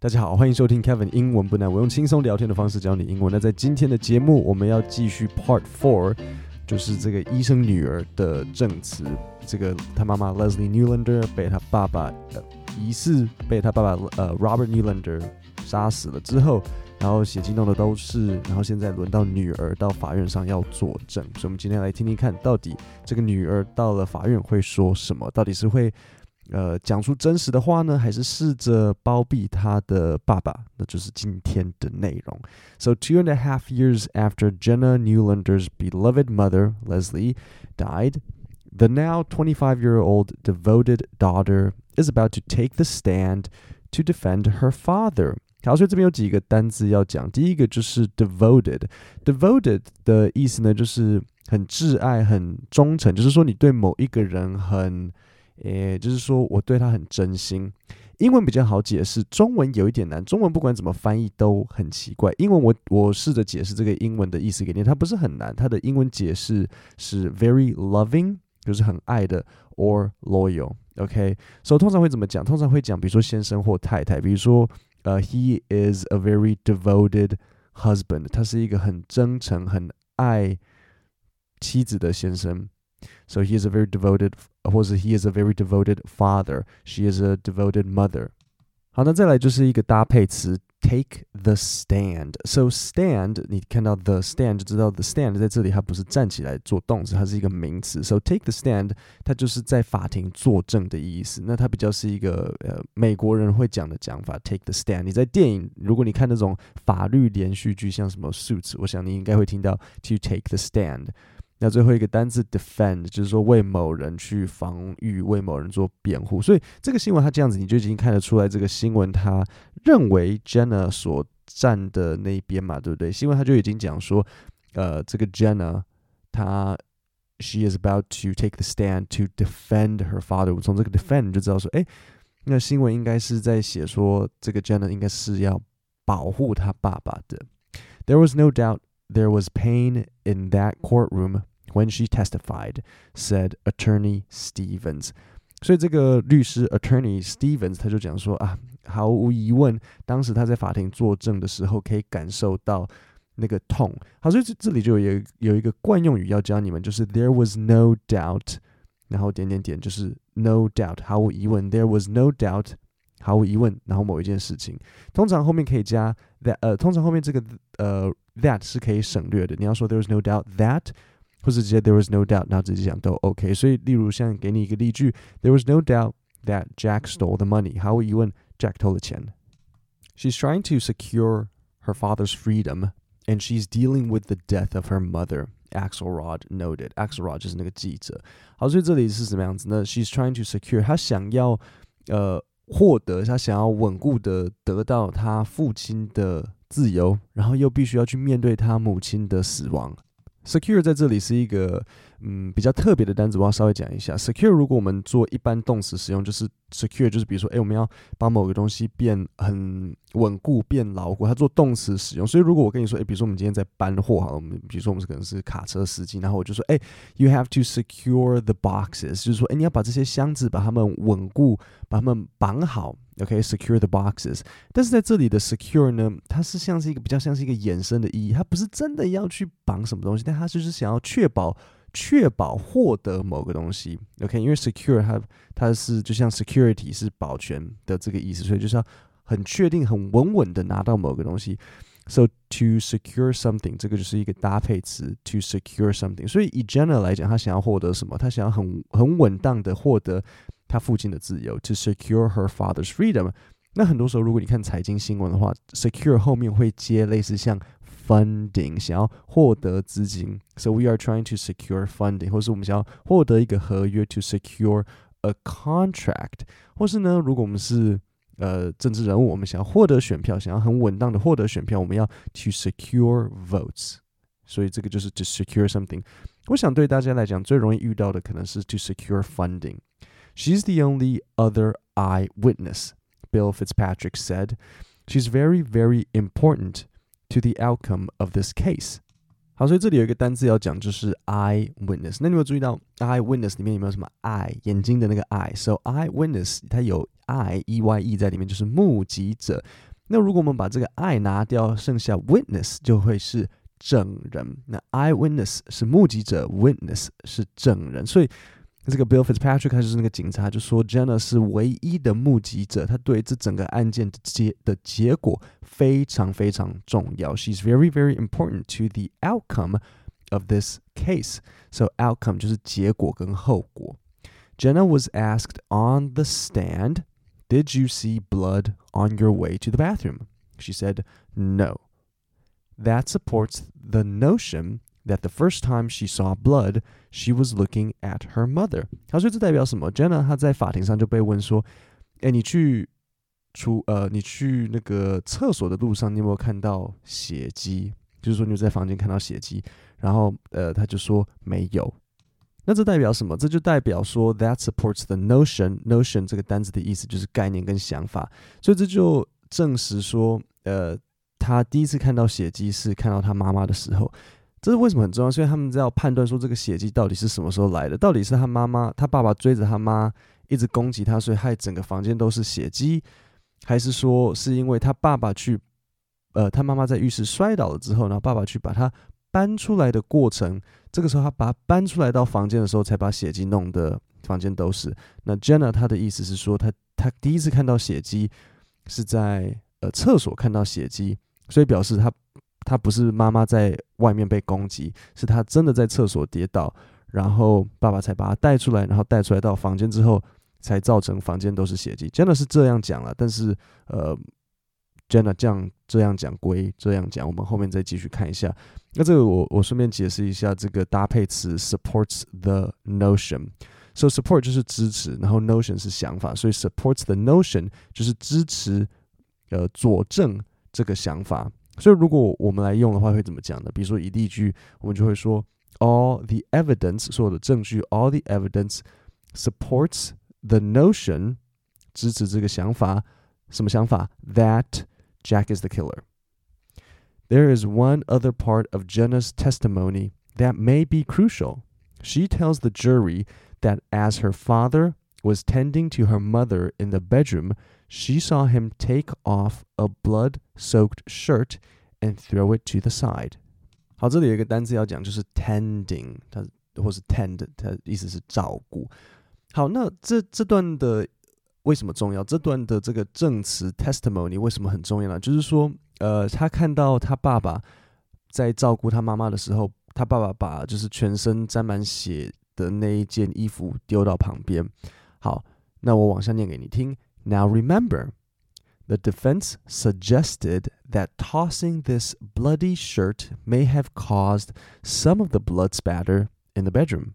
大家好，欢迎收听 Kevin 英文不难，我用轻松聊天的方式教你英文。那在今天的节目，我们要继续 Part Four，就是这个医生女儿的证词。这个他妈妈 Leslie Newlander 被他爸爸呃疑似被他爸爸呃 Robert Newlander 杀死了之后，然后血迹弄的都是，然后现在轮到女儿到法院上要作证。所以，我们今天来听听看，到底这个女儿到了法院会说什么？到底是会？呃，讲出真实的话呢，还是试着包庇他的爸爸？那就是今天的内容。So two and a half years after Jenna Neulander's beloved mother Leslie died, the now 25-year-old devoted daughter is about to take the stand to defend her father. 好，所以这边有几个单词要讲。第一个就是 devoted，devoted devoted 的意思呢，就是很挚爱、很忠诚，就是说你对某一个人很。诶，就是说我对他很真心。英文比较好解释，中文有一点难。中文不管怎么翻译都很奇怪。英文我我试着解释这个英文的意思给你，它不是很难。它的英文解释是 very loving，就是很爱的，or loyal。OK，所以通常会怎么讲？通常会讲，比如说先生或太太。比如说，呃，he is a very devoted husband，他是一个很真诚、很爱妻子的先生。So he is a very devoted, 或者 he is a very devoted father. She is a devoted mother. 好，那再来就是一个搭配词，take the stand. So stand，你看到 the stand 就知道 the stand 在这里它不是站起来做动词，它是一个名词。So take the stand，它就是在法庭作证的意思。那它比较是一个呃美国人会讲的讲法，take the stand。你在电影，如果你看那种法律连续剧，像什么 Suits，我想你应该会听到 to take the stand。 那最后一个单词 defend 就是说为某人去防御，为某人做辩护。所以这个新闻它这样子，你就已经看得出来，这个新闻他认为 Jenna 所站的那一边嘛，对不对？新闻他就已经讲说，呃，这个 Jenna 她 she is about to take the stand to defend her father。我从这个 defend 就知道说，哎，那新闻应该是在写说，这个 Jenna 应该是要保护他爸爸的。There was no doubt there was pain in that courtroom when she testified, said Attorney Stevens. 所以这个律师 Attorney Stevens 他就讲说啊，毫无疑问，当时他在法庭作证的时候，可以感受到那个痛。好，所以这这里就有有一个惯用语要教你们，就是 There was no doubt，然后点点点，就是 no doubt，毫无疑问。There was no doubt，毫无疑问，然后某一件事情，通常后面可以加 that，呃，通常后面这个呃 that 是可以省略的。你要说 There was no doubt that。 或是直接 there was no doubt，然后直接讲都 OK。所以，例如像给你一个例句，There was no doubt that Jack stole the money。毫无疑问，Jack 偷了钱。She's trying to secure her father's freedom, and she's dealing with the death of her mother. Axelrod noted. Axelrod 就是那个记者。好，所以这里是什么样子呢？She's trying to secure，她想要呃获得，她想要稳固的得到她父亲的自由，然后又必须要去面对她母亲的死亡。 Secure 在这里是一个嗯比较特别的单词，我要稍微讲一下。secure 如果我们做一般动词使用，就是 secure 就是比如说，哎，我们要把某个东西变很稳固、变牢固，它做动词使用。所以如果我跟你说，哎，比如说我们今天在搬货，哈，我们比如说我们可能是卡车司机，然后我就说，哎，you have to secure the boxes，就是说，哎，你要把这些箱子把它们稳固，把它们绑好。OK，secure the boxes。但是在这里的 secure 呢，它是像是一个比较像是一个衍生的意义，它不是真的要去绑什么东西，但它就是想要确保确保获得某个东西。OK，因为 secure 它它是就像 security 是保全的这个意思，所以就是要很确定、很稳稳的拿到某个东西。So to secure something，这个就是一个搭配词，to secure something。所以以 Jenna 来讲，他想要获得什么？他想要很很稳当的获得。他父亲的自由，to secure her father's freedom。那很多时候，如果你看财经新闻的话，secure 后面会接类似像 funding，想要获得资金。So we are trying to secure funding，或是我们想要获得一个合约，to secure a contract。或是呢，如果我们是呃政治人物，我们想要获得选票，想要很稳当的获得选票，我们要 to secure votes。所以这个就是 to secure something。我想对大家来讲，最容易遇到的可能是 to secure funding。She's the only other eyewitness, Bill Fitzpatrick said. She's very, very important To the outcome of this case. 好，所以这里有一个单词要讲，就是 eyewitness。那你有没有注意到 eyewitness 里面有没有什么 eye 眼睛的那个 eye？So eyewitness 它有 eye e y e 在里面，就是目击者。那如果我们把这个 eye 拿掉，剩下 witness 就会是证人。那 eyewitness 是目击者，witness 是证人。所以这个 Bill Fitzpatrick 他就是那个警察，就说 Jenna 是唯一的目击者，他对这整个案件的结的结果非常非常重要。She's very very important to the outcome of this case. So outcome 就是结果跟后果。Jenna was asked on the stand, Did you see blood on your way to the bathroom? She said, No. That supports the notion that the first time she saw blood, she was looking at her mother. 他说这代表什么？Jenna 她在法庭上就被问说：“哎，你去出呃，你去那个厕所的路上，你有没有看到血迹？就是说你在房间看到血迹？”然后呃，他就说没有。那这代表什么？这就代表说，that supports the notion。notion 这个单词的意思就是概念跟想法，所以这就证实说，呃，他第一次看到血迹是看到他妈妈的时候。这是为什么很重要？所以他们要判断说这个血迹到底是什么时候来的？到底是他妈妈、他爸爸追着他妈一直攻击他，所以害整个房间都是血迹，还是说是因为他爸爸去，呃，他妈妈在浴室摔倒了之后，然后爸爸去把他。搬出来的过程，这个时候他把它搬出来到房间的时候，才把血迹弄得房间都是。那 Jenna 她的意思是说，她她第一次看到血迹是在呃厕所看到血迹，所以表示她他不是妈妈在外面被攻击，是他真的在厕所跌倒，然后爸爸才把他带出来，然后带出来到房间之后，才造成房间都是血迹。真的是这样讲了，但是呃。Jenna 这样这样讲归这样讲，我们后面再继续看一下。那这个我我顺便解释一下这个搭配词 supports the notion。So support 就是支持，然后 notion 是想法，所以 supports the notion 就是支持呃佐证这个想法。所以如果我们来用的话，会怎么讲呢？比如说以例句，我们就会说 all the evidence 所有的证据，all the evidence supports the notion 支持这个想法，什么想法？That Jack is the killer. There is one other part of Jenna's testimony that may be crucial. She tells the jury that as her father was tending to her mother in the bedroom, she saw him take off a blood soaked shirt and throw it to the side. 好，这里有一个单词要讲，就是 tending，它或是 tend，它意思是照顾。好，那这这段的为什么重要？这段的这个证词 testimony 为什么很重要呢？就是说，呃，他看到他爸爸在照顾他妈妈的时候，他爸爸把就是全身沾满血的那一件衣服丢到旁边。好，那我往下念给你听。Now remember, the defense suggested that tossing this bloody shirt may have caused some of the blood spatter in the bedroom,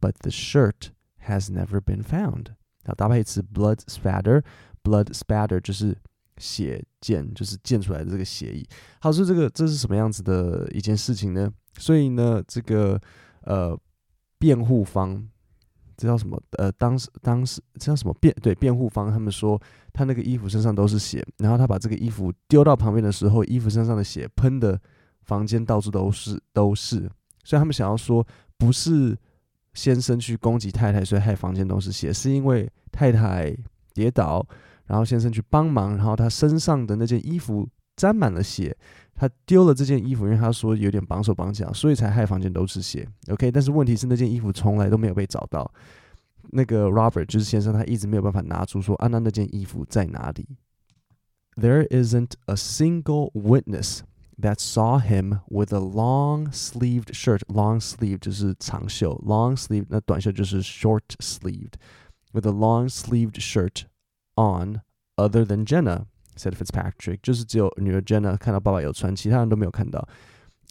but the shirt has never been found. 好，搭配词 blood spatter，blood spatter 就是血溅，就是溅出来的这个血液。好，所以这个这是什么样子的一件事情呢？所以呢，这个呃辩护方， 这叫什么？呃，当时当时这叫什么辩？对，辩护方他们说他那个衣服身上都是血，然后他把这个衣服丢到旁边的时候，衣服身上的血喷的房间到处都是都是，所以他们想要说不是。先生去攻击太太，所以害房间都是血，是因为太太跌倒，然后先生去帮忙，然后他身上的那件衣服沾满了血，他丢了这件衣服，因为他说有点绑手绑脚，所以才害房间都是血。OK，但是问题是那件衣服从来都没有被找到，那个 Robert 就是先生，他一直没有办法拿出说啊，那那件衣服在哪里？There isn't a single witness. that saw him with a long sleeved shirt. Long sleeve 就是长袖，long sleeve 那短袖就是 short sleeved. With a long sleeved shirt on, other than Jenna, said Fitzpatrick，就是只有女儿 Jenna 看到爸爸有穿，其他人都没有看到。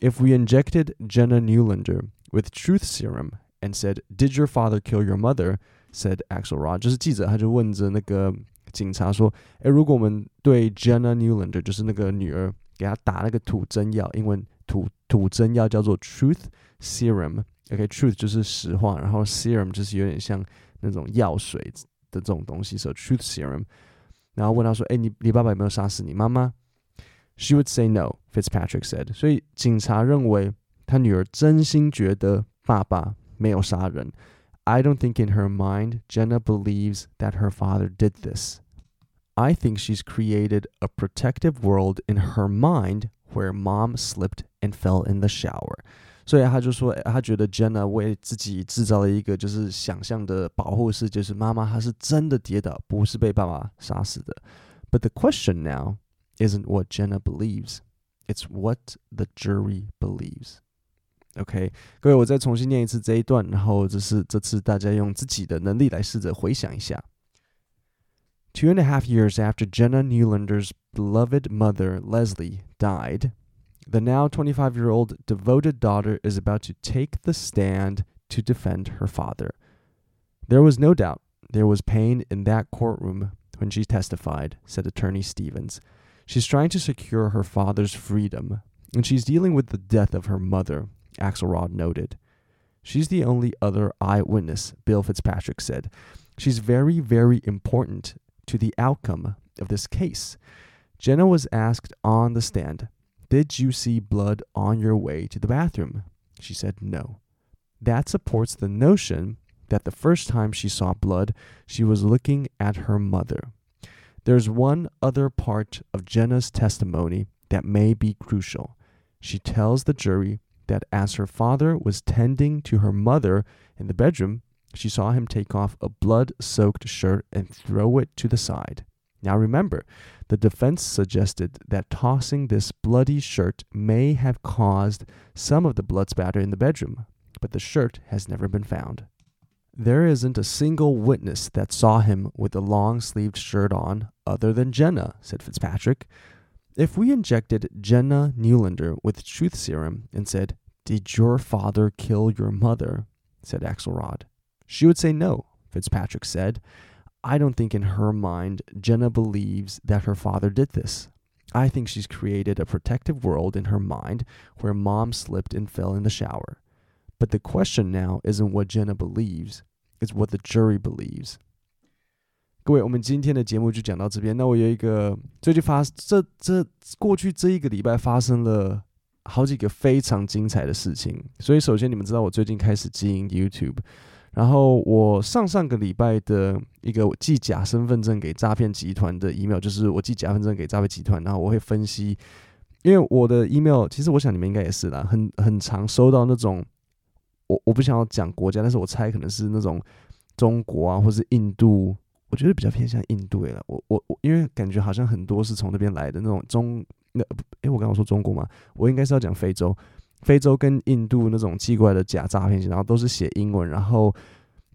If uh, we injected Jenna Neulander with truth serum and said, "Did your father kill your mother?" said Axelrod，就是记者他就问着那个警察说：“诶，如果我们对 Jenna Neulander，就是那个女儿，给她打那个吐真药，英文吐吐真药叫做 truth serum。OK，truth、okay, 就是实话，然后 serum 就是有点像那种药水的这种东西，所以 truth serum。”然后问他说：“哎，你你爸爸有没有杀死你妈妈？”She would say no. Fitzpatrick said。所以警察认为他女儿真心觉得爸爸没有杀人。I don't think in her mind Jenna believes that her father did this. I think she's created a protective world in her mind where mom slipped and fell in the shower. 所以他就说，欸、他觉得 Jenna 为自己制造了一个就是想象的保护世界，就是妈妈她是真的跌倒，不是被爸爸杀死的。But the question now isn't what Jenna believes, it's what the jury believes. OK，各位，我再重新念一次这一段，然后这是这次大家用自己的能力来试着回想一下。Two and a half years after Jenna Neulander's beloved mother, Leslie, died, the now 25 year old devoted daughter is about to take the stand to defend her father. There was no doubt there was pain in that courtroom when she testified, said Attorney Stevens. She's trying to secure her father's freedom, and she's dealing with the death of her mother, Axelrod noted. She's the only other eyewitness, Bill Fitzpatrick said. She's very, very important to the outcome of this case. Jenna was asked on the stand, Did you see blood on your way to the bathroom? She said no. That supports the notion that the first time she saw blood, she was looking at her mother. There's one other part of Jenna's testimony that may be crucial. She tells the jury that as her father was tending to her mother in the bedroom, she saw him take off a blood soaked shirt and throw it to the side. Now remember, the defense suggested that tossing this bloody shirt may have caused some of the blood spatter in the bedroom, but the shirt has never been found. There isn't a single witness that saw him with a long sleeved shirt on other than Jenna, said Fitzpatrick. If we injected Jenna Neulander with truth serum and said, Did your father kill your mother? said Axelrod. She would say no, Fitzpatrick said. I don't think in her mind Jenna believes that her father did this. I think she's created a protective world in her mind where mom slipped and fell in the shower. But the question now isn't what Jenna believes, it's what the jury believes. 各位，我们今天的节目就讲到这边。那我有一个最近发这这过去这一个礼拜发生了好几个非常精彩的事情。所以首先你们知道我最近开始经营 YouTube， 然后我上上个礼拜的一个寄假身份证给诈骗集团的 email，就是我寄假身份证给诈骗集团，然后我会分析，因为我的 email 其实我想你们应该也是啦，很很常收到那种。我我不想要讲国家，但是我猜可能是那种中国啊，或是印度，我觉得比较偏向印度了。我我我，因为感觉好像很多是从那边来的那种中那，诶，我刚刚说中国嘛，我应该是要讲非洲，非洲跟印度那种寄过来的假诈骗然后都是写英文，然后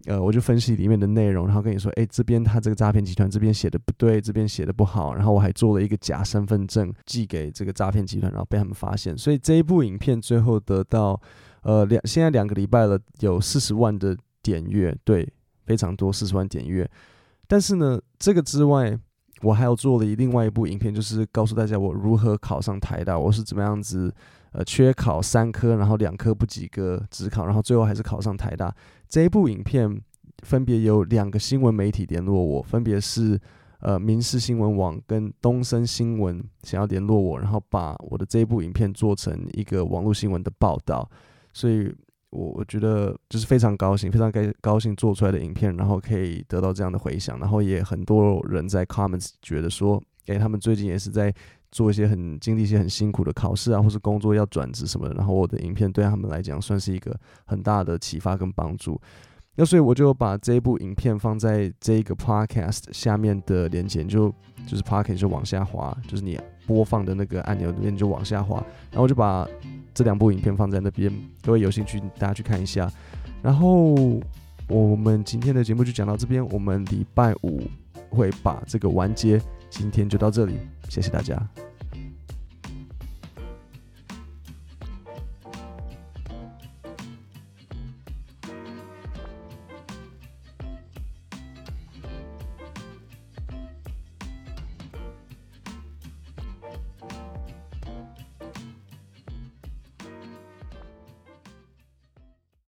呃，我就分析里面的内容，然后跟你说，诶，这边他这个诈骗集团这边写的不对，这边写的不好，然后我还做了一个假身份证寄给这个诈骗集团，然后被他们发现，所以这一部影片最后得到。呃，两现在两个礼拜了，有四十万的点阅，对，非常多，四十万点阅。但是呢，这个之外，我还有做了另外一部影片，就是告诉大家我如何考上台大，我是怎么样子，呃，缺考三科，然后两科不及格，只考，然后最后还是考上台大。这一部影片分别有两个新闻媒体联络我，分别是呃民事新闻网跟东森新闻想要联络我，然后把我的这一部影片做成一个网络新闻的报道。所以，我我觉得就是非常高兴，非常该高兴做出来的影片，然后可以得到这样的回响，然后也很多人在 comments 觉得说，诶，他们最近也是在做一些很经历一些很辛苦的考试啊，或是工作要转职什么的，然后我的影片对他们来讲算是一个很大的启发跟帮助。那所以我就把这一部影片放在这一个 podcast 下面的连接，就就是 podcast 就往下滑，就是你播放的那个按钮那边就往下滑，然后我就把。这两部影片放在那边，各位有兴趣大家去看一下。然后我们今天的节目就讲到这边，我们礼拜五会把这个完结。今天就到这里，谢谢大家。